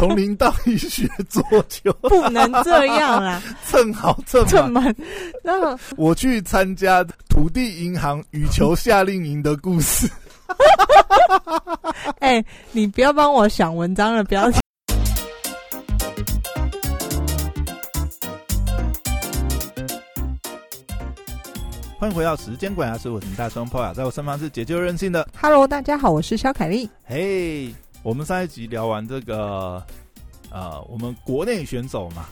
从零到一学桌球，不能这样啦，蹭好蹭这满。么，然后 我去参加土地银行羽球夏令营的故事。哎、你不要帮我想文章了，不要。欢迎回到时间管家，是我是大双炮呀，在我身旁是解救任性的。Hello，大家好，我是肖凯丽。嘿、我们上一集聊完这个，呃，我们国内选手嘛，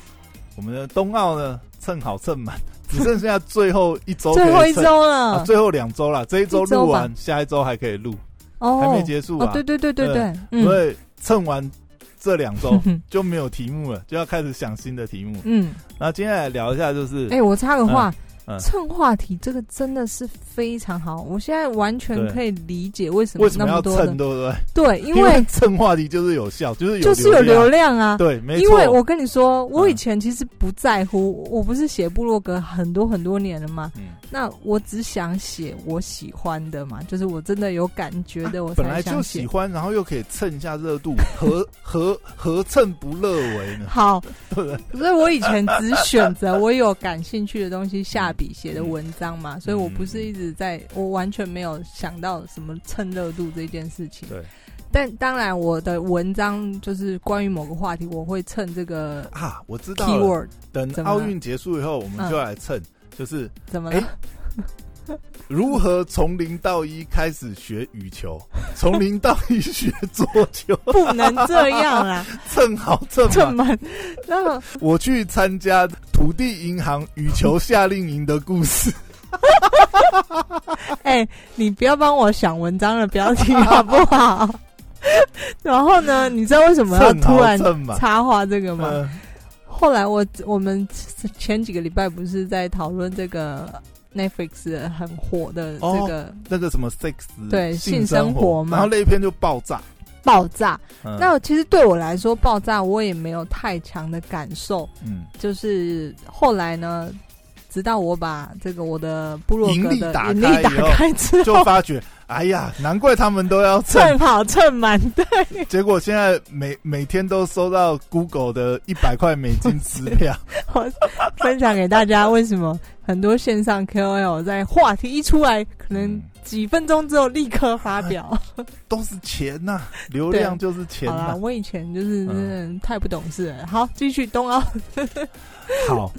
我们的冬奥呢蹭好蹭满，只剩下最后一周最后一周了，啊，最后两周了，这一周录完，下一周还可以录，哦，还没结束啊。哦，对对对对对，所以蹭完这两周嗯 就没有题目了，就要开始想新的题目。嗯，那接下来聊一下，就是哎、我插个话，嗯嗯蹭话题这个真的是非常好，我现在完全可以理解为什么为什么要那么多的蹭，对不对？对，因因为蹭话题就是有效，就是有就是有流量。啊。对，没错。因为我跟你说，我嗯以前其实不在乎，我不是写部落格很多很多年了嘛，嗯那我只想写我喜欢的嘛，就是我真的有感觉的，我本来就。喜欢，然后又可以蹭一下热度，何何何蹭不乐为呢？好，对 不对？所以我以前只选择我有感兴趣的东西下笔写的文章嘛，所以我不是一直在，我完全没有想到什么蹭热度这件事情。对但当然，我的文章就是关于某个话题，我会蹭这个啊，我知道。keyword，等奥运结束以后，我们就来蹭，就是怎么了？如何从零到一开始学羽球，从零到一学桌球，不能这样啦，蹭好蹭蹭满。么，然后我去参加土地银行羽球夏令营的故事。哎、你不要帮我想文章的标题好不好？然后呢，你知道为什么要突然。插话这个吗？嗯后来我我们前几个礼拜不是在讨论这个 Netflix 很火的这个那个什么 sex 对性性生生活嘛然后那一篇就爆炸。爆炸。嗯那其实对我来说，爆炸我也没有太强的感受。嗯，就是后来呢，直到我把这个我的部落格的引力打开之后就，发觉，哎呀，难怪他们都要蹭。蹭好蹭满，对，结果现在每每天都收到 Google 的一百块美金支票。我分享给大家为什么很多线上 KOL 在话题一出来，可能嗯几分钟之后立刻发表。都是钱呐、流量就是钱啊、好啦，我以前就是嗯真的太不懂事了。好，继续冬奥。好，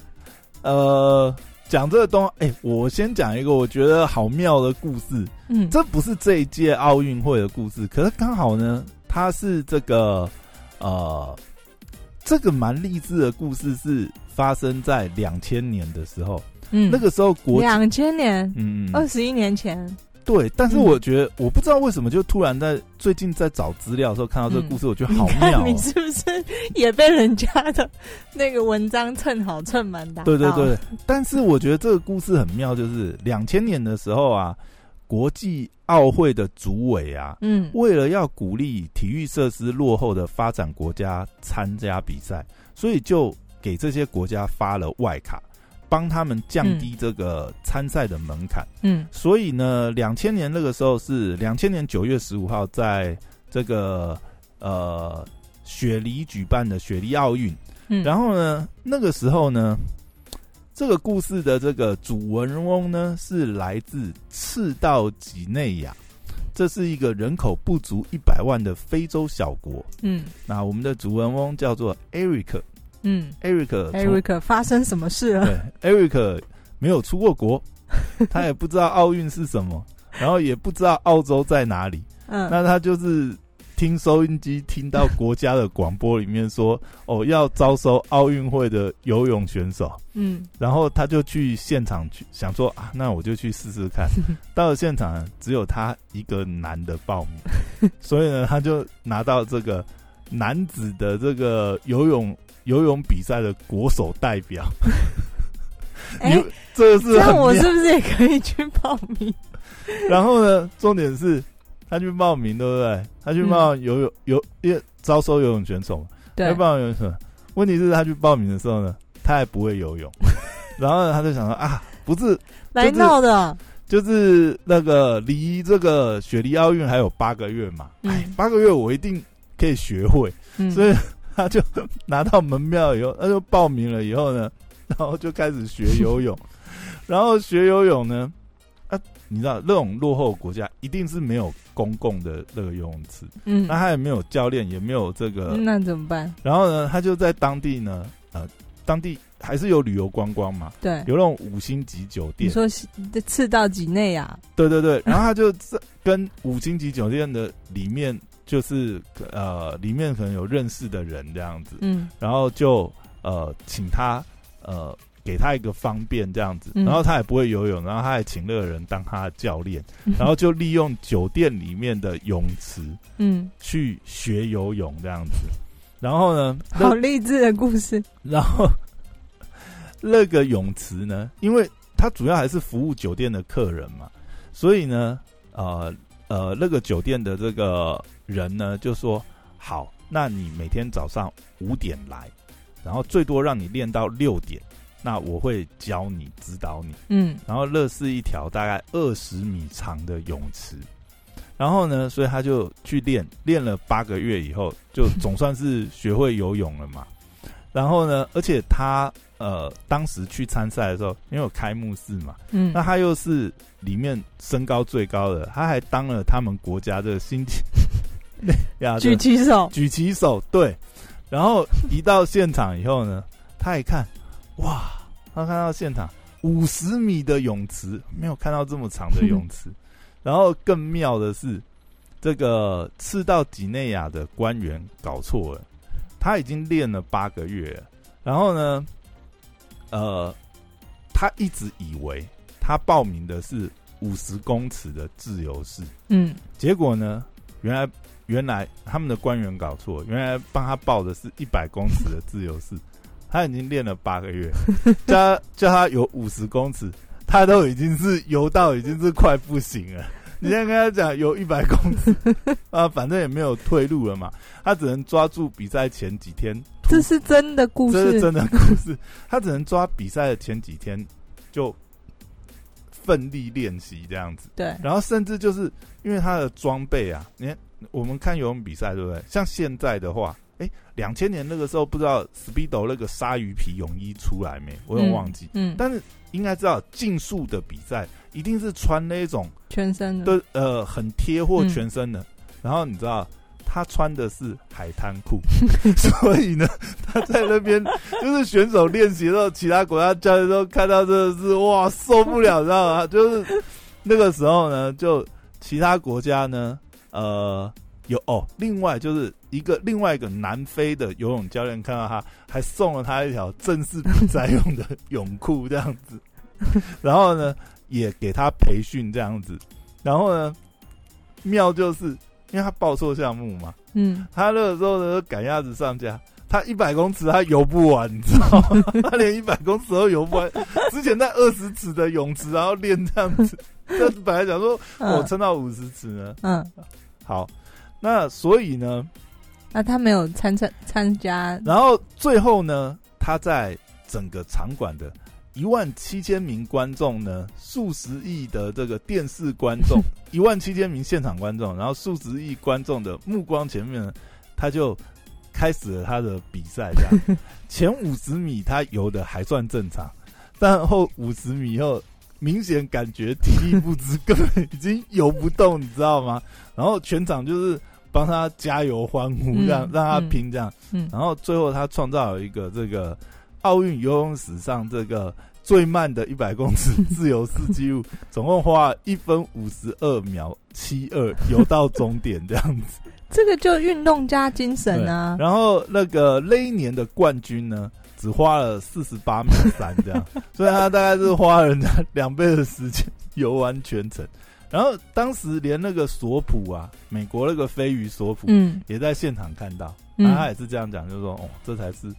呃，讲这个东，哎、我先讲一个我觉得好妙的故事。嗯，这不是这一届奥运会的故事，可是刚好呢，它是这个呃，这个蛮励志的故事是发生在两千年的时候，嗯。那个时候国际，两千年，嗯，二十一年前，对，但是嗯。我觉得、我不知道为什么就突然在最近在找资料的时候看到这个故事，我觉得好妙、哦。你是不是也被人家的那个文章蹭好蹭满打？对对对，，但是我觉得这个故事很妙，就是两千年的时候啊，国际奥会的主委啊，嗯。为了要鼓励体育设施落后的发展国家参加比赛，所以就给这些国家发了外卡，帮他们降低这个参赛的门槛。嗯所以呢，两千年那个时候是两千年九月十五号，在这个呃雪梨举办的雪梨奥运。嗯，然后呢，那个时候呢，这个故事的这个主文翁呢是来自赤道几内亚，这是一个人口不足一百万的非洲小国。嗯那我们的主文翁叫做 Eric，Eric 嗯 Eric 从，Eric 发生什么事了？对 Eric 没有出过国，他也不知道奥运是什么，然后也不知道澳洲在哪里。嗯，那他就是听收音机听到国家的广播里面说，哦，要招收奥运会的游泳选手，嗯然后他就去现场去想说啊，那我就去试试看。到了现场，只有他一个男的报名，所以呢，他就拿到这个男子的这个游泳游泳比赛的国手代表。哎你，这个这样是那我是不是也可以去报名？然后呢，重点是他去报名，对不对？他去报游泳游，因为招收游泳选手嘛，对。他，报游泳选手。问题是他去报名的时候呢，他还不会游泳，然后呢他就想说啊，不是，来闹的，就是那个离这个雪梨奥运还有八个月嘛，哎嗯，八个月我一定可以学会，嗯。所以他就拿到门票以后，他就报名了以后呢，然后就开始学游泳，然后学游泳呢，啊，你知道那种落后国家一定是没有公共的那个游泳池，嗯，那他也没有教练，也没有这个，那怎么办？然后呢，他就在当地呢，呃，当地还是有旅游观光嘛，对，有那种五星级酒店，你说这赤道几内亚？对对对，然后他就在跟五星级酒店的里面，就是呃，里面可能有认识的人这样子，嗯。然后就呃，请他呃，给他一个方便这样子，嗯。然后他也不会游泳，然后他还请那个人当他的教练，然后就利用酒店里面的泳池嗯，去学游泳这样子，然后呢，好励志的故事。然后 那个泳池呢，因为它主要还是服务酒店的客人嘛，所以呢，呃呃，那个酒店的这个人呢就说：“好，那你每天早上五点来，然后最多让你练到六点，那我会教你指导你。嗯然后乐是一条大概二十米长的泳池。”然后呢，所以他就去练，练了八个月以后，就总算是学会游泳了嘛。然后呢，而且他呃，当时去参赛的时候，因为有开幕式嘛，嗯那他又是里面身高最高的，他还当了他们国家的新 呀举起手，举旗手，对。然后一到现场以后呢，他一看，哇，他看到现场五十米的泳池，没有看到这么长的泳池。然后更妙的是，这个赤道几内亚的官员搞错了，他已经练了八个月了，然后呢，呃，他一直以为他报名的是五十公尺的自由式，嗯。结果呢，原来原来他们的官员搞错，原来帮他报的是一百公尺的自由式，他已经练了八个月，叫他叫他游五十公尺，他都已经是游到已经是快不行了。你现在跟他讲游一百公尺啊，反正也没有退路了嘛，他只能抓住比赛前几天这是真的故事。这是真的故事。他只能抓比赛的前几天就奋力练习这样子，对，然后甚至就是因为他的装备啊，你看我们看游泳比赛对不对？像现在的话，哎，两千年那个时候不知道 Speedo 那个鲨鱼皮泳衣出来没？我有点忘记，嗯，但是应该知道竞速的比赛一定是穿那种全身的，对呃很贴或嗯全身的，然后你知道。他穿的是海滩裤，所以呢，他在那边 就是选手练习的时候，其他国家教练都看到真的是哇受不了，知道吗？就是那个时候呢，就其他国家呢，呃，有哦，另外就是一个另外一个南非的游泳教练看到他，还送了他一条正式比赛用的泳裤这样子，然后呢，也给他培训这样子，然后呢，妙就是因为他报错项目嘛，嗯，他那个时候呢赶鸭子上架，他一百公尺他游不完，你知道吗？他连一百公尺都游不完。之前在二十尺的泳池，然后练这样子，这本来想说我嗯撑到五十尺呢。嗯，好，那所以呢，那他没有参参参加，然后最后呢，他在整个场馆的一万七千名观众呢，数十亿的这个电视观众，一万七千名现场观众，然后数十亿观众的目光前面呢，他就开始了他的比赛。这样，前五十米他游的还算正常，但后五十米以后，明显感觉体力不支，根本已经游不动，你知道吗？然后全场就是帮他加油欢呼，这样、嗯让他嗯拼这样。嗯，然后最后他创造了一个这个奥运游泳史上这个最慢的一百公尺自由式纪录，总共花了一分五十二秒七二游到终点这样子。这个就运动加精神啊，然后那个那一年的冠军呢，只花了四十八秒三这样，所以他大概是花了人家 两倍的时间游完全程。然后当时连那个索普啊，美国那个飞鱼索普，嗯也在现场看到，他也是这样讲，就是说，哦，这才是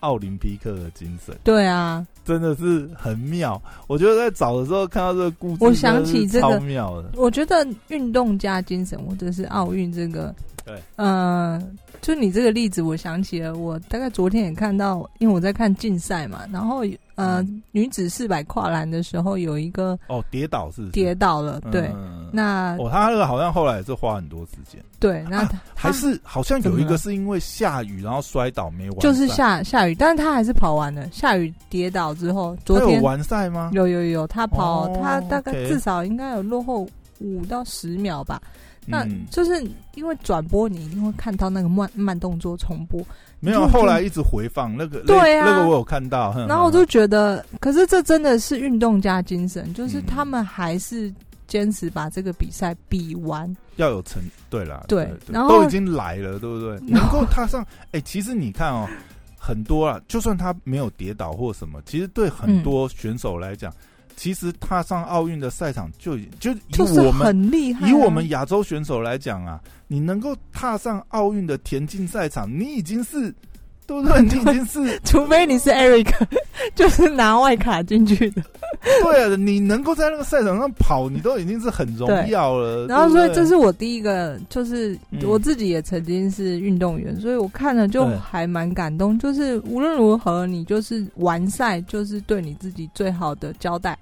奥林匹克的精神，对啊，真的是很妙。我觉得在找的时候看到这个故事，我想起这个超妙的，我觉得运动家精神，或者是奥运这个对，嗯，就你这个例子，我想起了，我大概昨天也看到，因为我在看竞赛嘛，然后呃，女子四百跨栏的时候有一个哦跌倒是跌倒了，对，那哦，他那个好像后来也是花很多时间，对，那还是好像有一个是因为下雨然后摔倒没完，就是下下雨，但是他还是跑完了。下雨跌倒之后，昨天有完赛吗？有有有，他跑他大概至少应该有落后五到十秒吧。那就是因为转播，你一定会看到那个慢慢动作重播。没有，后来一直回放那个，对啊，那个我有看到。然后我就觉得，可是这真的是运动家精神，就是他们还是坚持把这个比赛比完，要有成。对啦，对，然后都已经来了，对不对？能够踏上，哎，其实你看哦，很多啊，就算他没有跌倒或什么，其实对很多选手来讲。其实踏上奥运的赛场就就以我们很厉害，以我们亚洲选手来讲啊，你能够踏上奥运的田径赛场，你已经是。对不对？你已经是，除非你是 Eric，就是拿外卡进去的。对啊，你能够在那个赛场上跑，你都已经是很荣耀了。然后，所以这是我第一个，就是我自己也曾经是运动员，所以我看了就还蛮感动。就是无论如何，你就是完赛，就是对你自己最好的交代。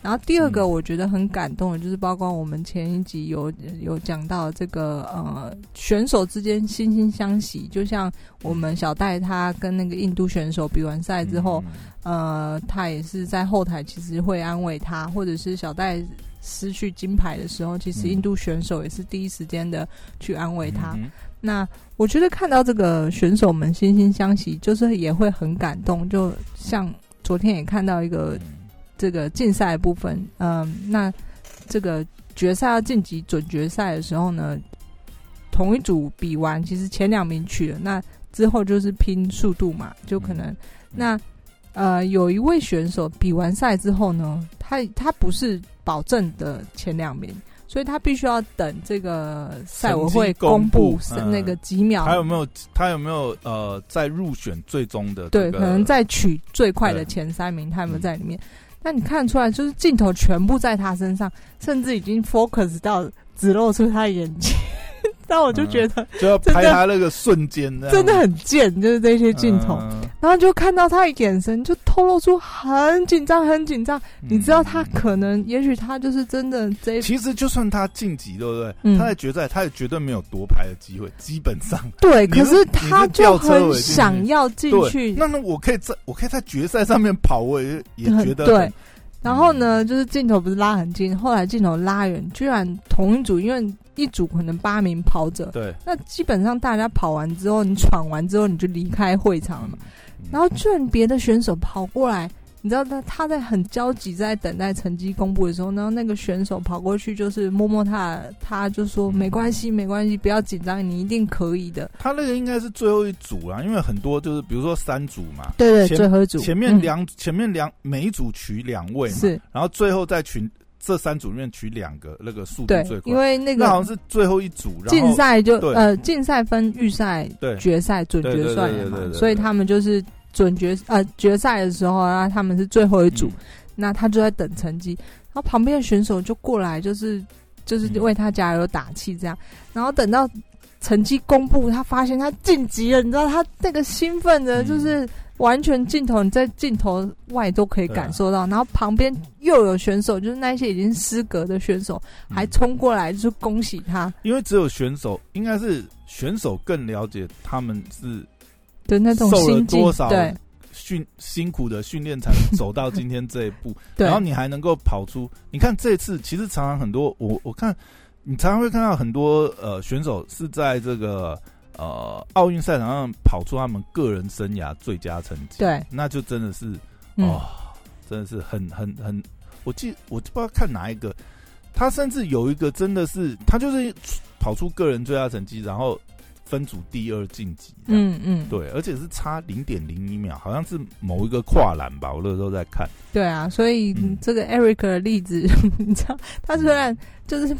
然后第二个我觉得很感动的，就是包括我们前一集有有讲到这个呃选手之间惺惺相惜，就像我们小戴他跟那个印度选手比完赛之后，呃，他也是在后台其实会安慰他，或者是小戴失去金牌的时候，其实印度选手也是第一时间的去安慰他。那我觉得看到这个选手们惺惺相惜，就是也会很感动。就像昨天也看到一个。这个竞赛部分，嗯，那这个决赛要晋级准决赛的时候呢，同一组比完，其实前两名去了，那之后就是拼速度嘛，就可能那呃，有一位选手比完赛之后呢，他他不是保证的前两名，所以他必须要等这个赛委会公布那个几秒，他有没有他有没有呃在入选最终的对，可能在取最快的前三名，他有没有在里面？那你看出来，就是镜头全部在他身上，甚至已经 focus 到只露出他的眼睛。但我就觉得，就要拍他那个瞬间，真的很贱，就是这些镜头。然后就看到他的眼神，就透露出很紧张，很紧张。你知道他可能，也许他就是真的这。其实就算他晋级，对不对？他在决赛，他也绝对没有夺牌的机会。基本上，对。可是他就很想要进去。那那我可以在，我可以在决赛上面跑，我也也觉得对。然后呢，就是镜头不是拉很近，后来镜头拉远，居然同一组，因为一组可能八名跑者，对，那基本上大家跑完之后，你闯完之后，你就离开会场了嘛，然后居然别的选手跑过来。你知道他他在很焦急，在等待成绩公布的时候，然后那个选手跑过去，就是摸摸他，他就说没关系，没关系，不要紧张，你一定可以的。他那个应该是最后一组啊，因为很多就是比如说三组嘛，对对，最后一组。前面两前面两每一组取两位嘛，是，然后最后再取这三组里面取两个，那个速度最快，因为那个好像是最后一组，竞赛就呃竞赛分预赛、决赛、准决赛嘛，所以他们就是。准决呃决赛的时候啊，他们是最后一组，那他就在等成绩，然后旁边的选手就过来，就是就是为他加油打气这样，然后等到成绩公布，他发现他晋级了，你知道他那个兴奋的，就是完全镜头你在镜头外都可以感受到，然后旁边又有选手，就是那些已经失格的选手，还冲过来就是恭喜他，因为只有选手应该是选手更了解他们是。的那种受了多少训辛苦的训练才能走到今天这一步，然后你还能够跑出。你看这次其实常常很多，我我看你常常会看到很多呃选手是在这个呃奥运赛场上跑出他们个人生涯最佳成绩，对，那就真的是哦，真的是很很很，我记我不知道看哪一个，他甚至有一个真的是他就是跑出个人最佳成绩，然后。分组第二晋级，嗯嗯，对，而且是差零点零一秒，好像是某一个跨栏吧，我那时候在看。对啊，所以这个 Eric 的例子，你知道，他虽然就是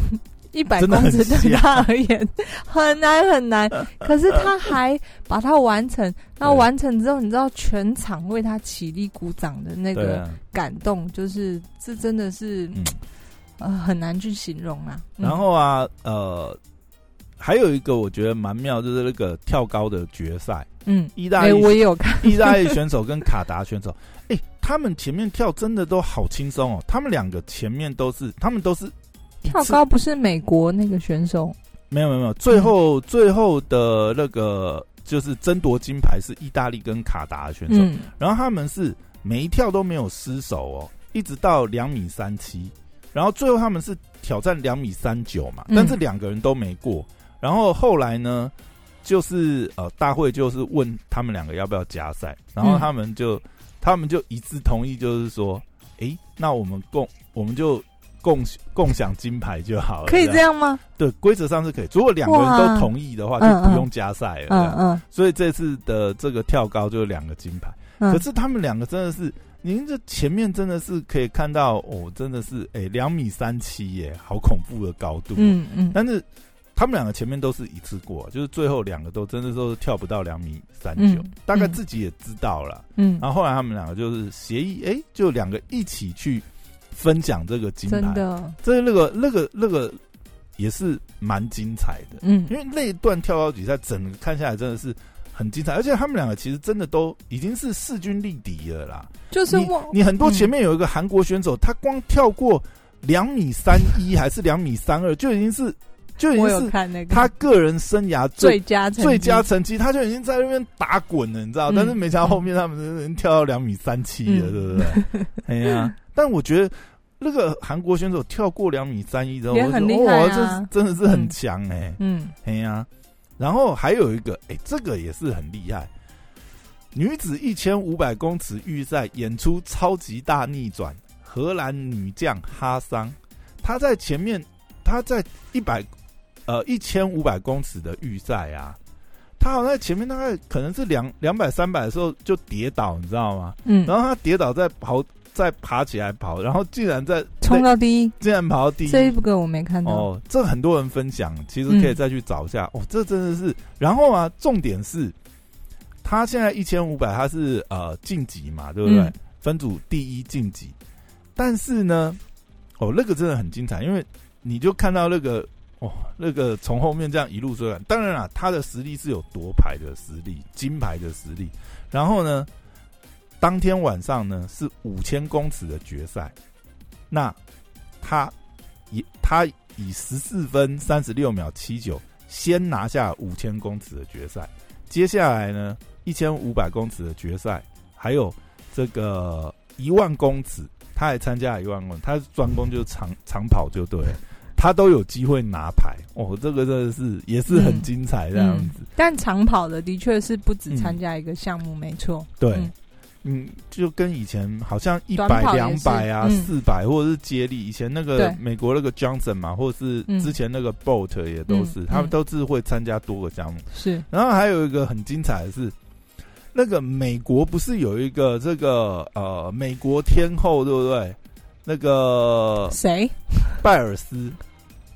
一百公尺对他而言很难很难，可是他还把它完成。那完成之后，你知道全场为他起立鼓掌的那个感动，就是这真的是呃很难去形容啊。然后啊，呃。还有一个我觉得蛮妙，就是那个跳高的决赛。嗯，意大利我也有看，意大利选手跟卡达选手，哎，他们前面跳真的都好轻松哦。他们两个前面都是，他们都是跳高，不是美国那个选手？没有没有没有，最后最后的那个就是争夺金牌是意大利跟卡达的选手，然后他们是每一跳都没有失手哦，一直到两米三七，然后最后他们是挑战两米三九嘛，但是两个人都没过，然后后来呢？就是呃，大会就是问他们两个要不要加赛，然后他们就他们就一致同意，就是说，哎，那我们共我们就共共享金牌就好了。可以这样吗？对，规则上是可以。如果两个人都同意的话，就不用加赛了。嗯嗯。所以这次的这个跳高就两个金牌。可是他们两个真的是，您这前面真的是可以看到哦，真的是哎，两米三七耶，好恐怖的高度。嗯嗯。但是。他们两个前面都是一次过，就是最后两个都真的都是跳不到两米三九，大概自己也知道了。嗯，然后后来他们两个就是协议，哎，就两个一起去分享这个金牌。真的，这那个那个那个也是蛮精彩的。嗯，因为那一段跳高比赛，整个看下来真的是很精彩，而且他们两个其实真的都已经是势均力敌了啦。就是你你很多前面有一个韩国选手，他光跳过两米三一还是两米三二，就已经是。就已经是他个人生涯最佳最佳成绩，他就已经在那边打滚了，你知道？但是没想到后面他们人跳到两米三七了，对不对？哎呀！但我觉得那个韩国选手跳过两米三一之后，我觉得哇，这真的是很强哎！嗯，哎呀！然后还有一个，哎，这个也是很厉害，女子一千五百公尺预赛演出超级大逆转，荷兰女将哈桑，她在前面，她在一百。呃，一千五百公尺的预赛啊，他好像在前面大概可能是两两百三百的时候就跌倒，你知道吗？嗯，然后他跌倒再跑，再爬起来跑，然后竟然在冲到第一，竟然跑到第一。这一个我没看到哦，这很多人分享，其实可以再去找一下哦。这真的是，然后啊，重点是，他现在一千五百，他是呃晋级嘛，对不对？分组第一晋级，但是呢，哦，那个真的很精彩，因为你就看到那个。哦，那个从后面这样一路追赶，当然了，他的实力是有夺牌的实力、金牌的实力。然后呢，当天晚上呢是五千公尺的决赛，那他以他以十四分三十六秒七九先拿下五千公尺的决赛，接下来呢一千五百公尺的决赛，还有这个一万公尺，他还参加了一万公，他专攻就是长长跑就对。他都有机会拿牌哦，这个真的是也是很精彩这样子。但长跑的的确是不止参加一个项目，没错。对，嗯，就跟以前好像一百、两百啊、四百或者是接力，以前那个美国那个 Johnson 嘛，或者是之前那个 Bolt 也都是，他们都是会参加多个项目。是，然后还有一个很精彩的是，那个美国不是有一个这个呃美国天后对不对？那个谁？拜尔斯。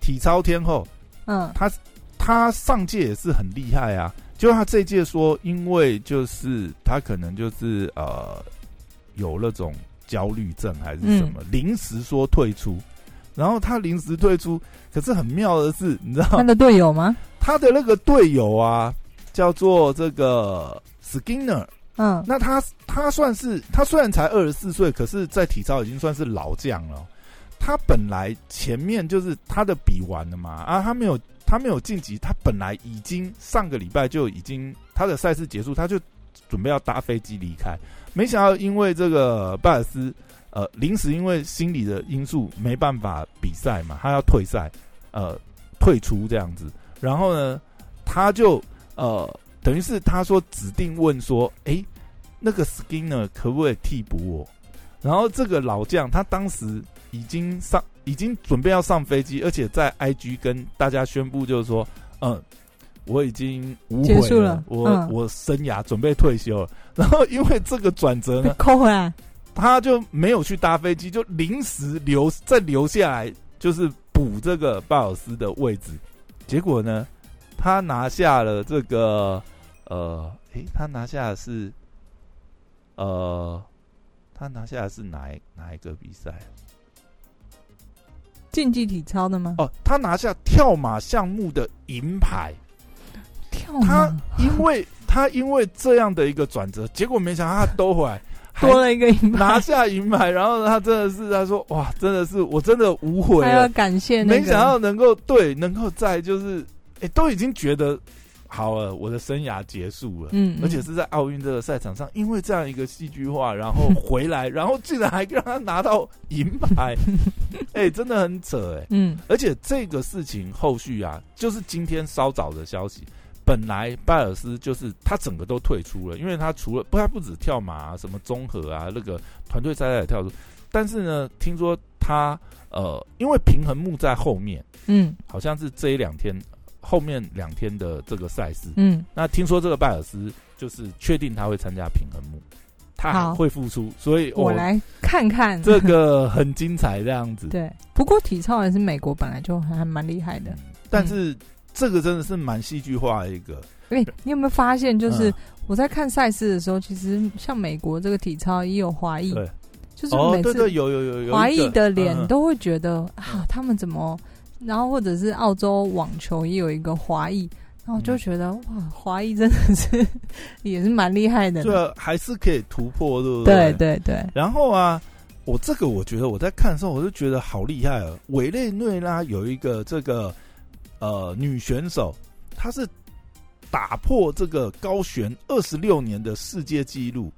体操天后，嗯，他他上届也是很厉害啊。就他这届说，因为就是他可能就是呃有那种焦虑症还是什么，临时说退出。然后他临时退出，可是很妙的是，你知道他的队友吗？他的那个队友啊，叫做这个 Skinner。嗯，那他他算是他虽然才二十四岁，可是在体操已经算是老将了。他本来前面就是他的比完了嘛，啊，他没有他没有晋级，他本来已经上个礼拜就已经他的赛事结束，他就准备要搭飞机离开，没想到因为这个拜尔斯呃临时因为心理的因素没办法比赛嘛，他要退赛，呃退出这样子，然后呢他就呃等于是他说指定问说，哎，那个 Skinner 可不可以替补我？然后这个老将他当时。已经上，已经准备要上飞机，而且在 IG 跟大家宣布，就是说，嗯，我已经无悔了，我我生涯准备退休了。然后 因为这个转折呢，扣回来，他就没有去搭飞机，就临时留再留下来，就是补这个鲍尔斯的位置。结果呢，他拿下了这个，呃，诶，他拿下的是，呃，他拿下的是哪哪一个比赛？竞技体操的吗？哦，他拿下跳马项目的银牌。跳他马因为他因为这样的一个转折，结果没想到他兜回来，多了一个银牌，拿下银牌。然后他真的是他说哇，真的是我真的无悔了，还要感谢那个。没想到能够对能够在就是哎、都已经觉得好了，我的生涯结束了。嗯，嗯。而且是在奥运这个赛场上，因为这样一个戏剧化，然后回来，然后竟然还让他拿到银牌，哎、真的很扯哎、嗯。而且这个事情后续啊，就是今天稍早的消息，本来拜尔斯就是他整个都退出了，因为他除了不，他不止跳马、啊、什么综合啊，那个团队赛他也跳出，但是呢，听说他呃，因为平衡木在后面，嗯。好像是这一两天后面两天的这个赛事，嗯，那听说这个拜尔斯就是确定他会参加平衡木，他会复出，所以哦，我来看看。这个很精彩这样子。对，不过体操还是美国本来就还蛮厉害的。嗯但是这个真的是蛮戏剧化的一个，哎、你有没有发现，就是嗯。我在看赛事的时候，其实像美国这个体操也有华裔，就是哦，每次有有有有华裔的脸嗯。都会觉得啊，他们怎么？然后或者是澳洲网球也有一个华裔，然后就觉得哇，华裔真的是 也是蛮厉害的。这还是可以突破，对不对对？对对，然后啊，我这个我觉得我在看的时候，我就觉得好厉害啊！委内瑞拉有一个这个呃女选手，她是打破这个高悬二十六年的世界纪录，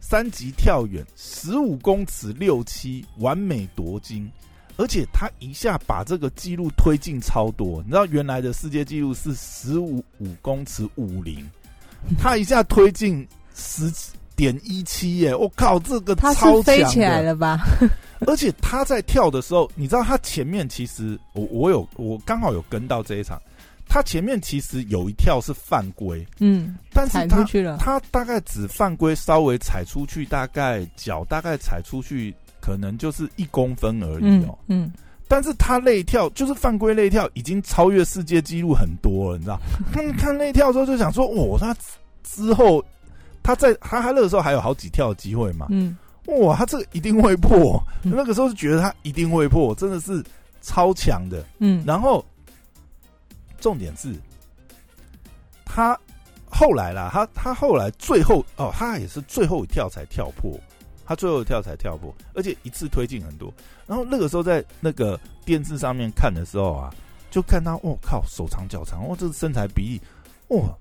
三级跳远十五公尺六七，完美夺金。而且他一下把这个记录推进超多，你知道原来的世界纪录是十五五公尺五零，他一下推进十点一七耶！我靠，这个他超强是飞起来了吧？而且他在跳的时候，你知道他前面其实我我有我刚好有跟到这一场，他前面其实有一跳是犯规，嗯，但是他。他大概只犯规稍微踩出去，大概脚大概踩出去可能就是一公分而已嗯哦。嗯，但是他内跳就是犯规内跳，已经超越世界纪录很多了，你知道？看看内跳的时候就想说，哦，他之后他在哈哈乐的时候还有好几跳的机会嘛，嗯，哇，他这个一定会破。嗯那个时候就觉得他一定会破，真的是超强的。嗯，然后重点是，他后来啦，他他后来最后哦，他也是最后一跳才跳破，他最后跳才跳破，而且一次推进很多。然后那个时候在那个电视上面看的时候啊，就看他，我、靠，手长脚长，哦，这个身材比例，哇、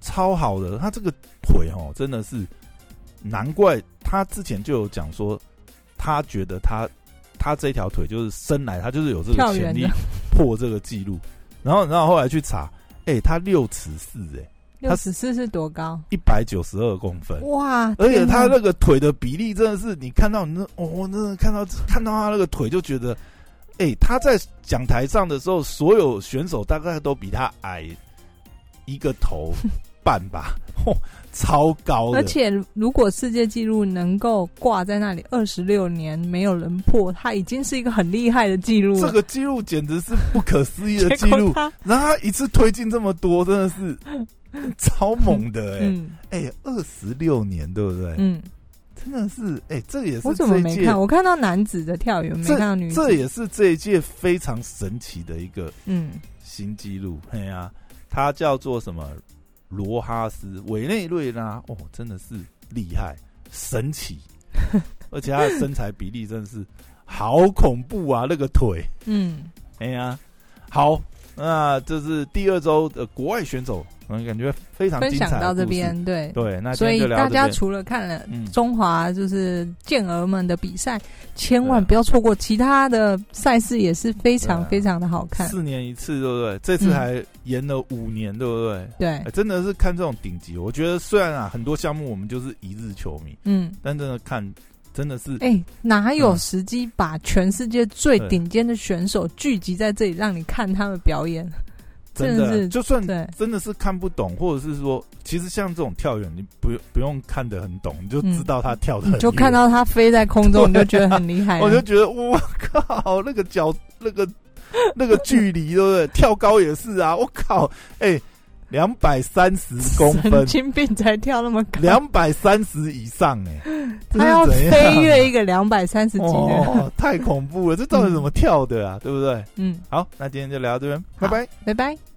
超好的。他这个腿哦，真的是，难怪他之前就有讲说，他觉得他他这条腿就是生来他就是有这个潜力破这个记录。然后，然后后来去查，哎、他六尺四，哎，六十四是多高？一百九十二公分。哇！而且他那个腿的比例真的是，你看到你那哦，我真的看到看到他那个腿就觉得，哎、他在讲台上的时候，所有选手大概都比他矮一个头半吧，嚯、超高的。而且，如果世界纪录能够挂在那里二十六年没有人破，他已经是一个很厉害的记录了。这个记录简直是不可思议的 结记录然后他一次推进这么多，真的是 超猛的哎、嗯哎，二十六年，对不对？嗯，真的是，哎、这也是我怎么没看？，我看到男子的跳远，没看到女子。这也是这一届非常神奇的一个嗯新纪录。哎呀、他叫做什么？罗哈斯，委内瑞拉，哦，真的是厉害，神奇，而且他的身材比例真的是好恐怖啊，那个腿。嗯，哎呀，好，那这是第二周的国外选手，嗯，感觉非常分精彩的享到这。边，对。对，那所以大家除了看了嗯中华就是健儿们的比赛，千万不要错过其他的赛事，也是非常非常的好看。四年一次，对不对？这次嗯还延了五年，对不对？对哎，真的是看这种顶级，我觉得虽然啊很多项目我们就是一日球迷，嗯，但真的看真的是哎、哪有嗯时机把全世界最顶尖的选手聚集在这里，让你看他们表演？真真的，就算，真的是看不懂，或者是说，其实像这种跳远，你不用不用看得很懂，你就知道他跳的，你就看。到他飞在空中，你就觉得很厉害。我就觉得，我靠，那个脚，那个那个距离，对不对？跳高也是啊，我靠，哎、两百三十公分，神经病才跳那么高，两百三十以上哎，他要飞跃一个两百三十几的，太恐怖了！这到底怎么跳的啊？对不对？嗯，好，那今天就聊到这边，拜拜，拜拜。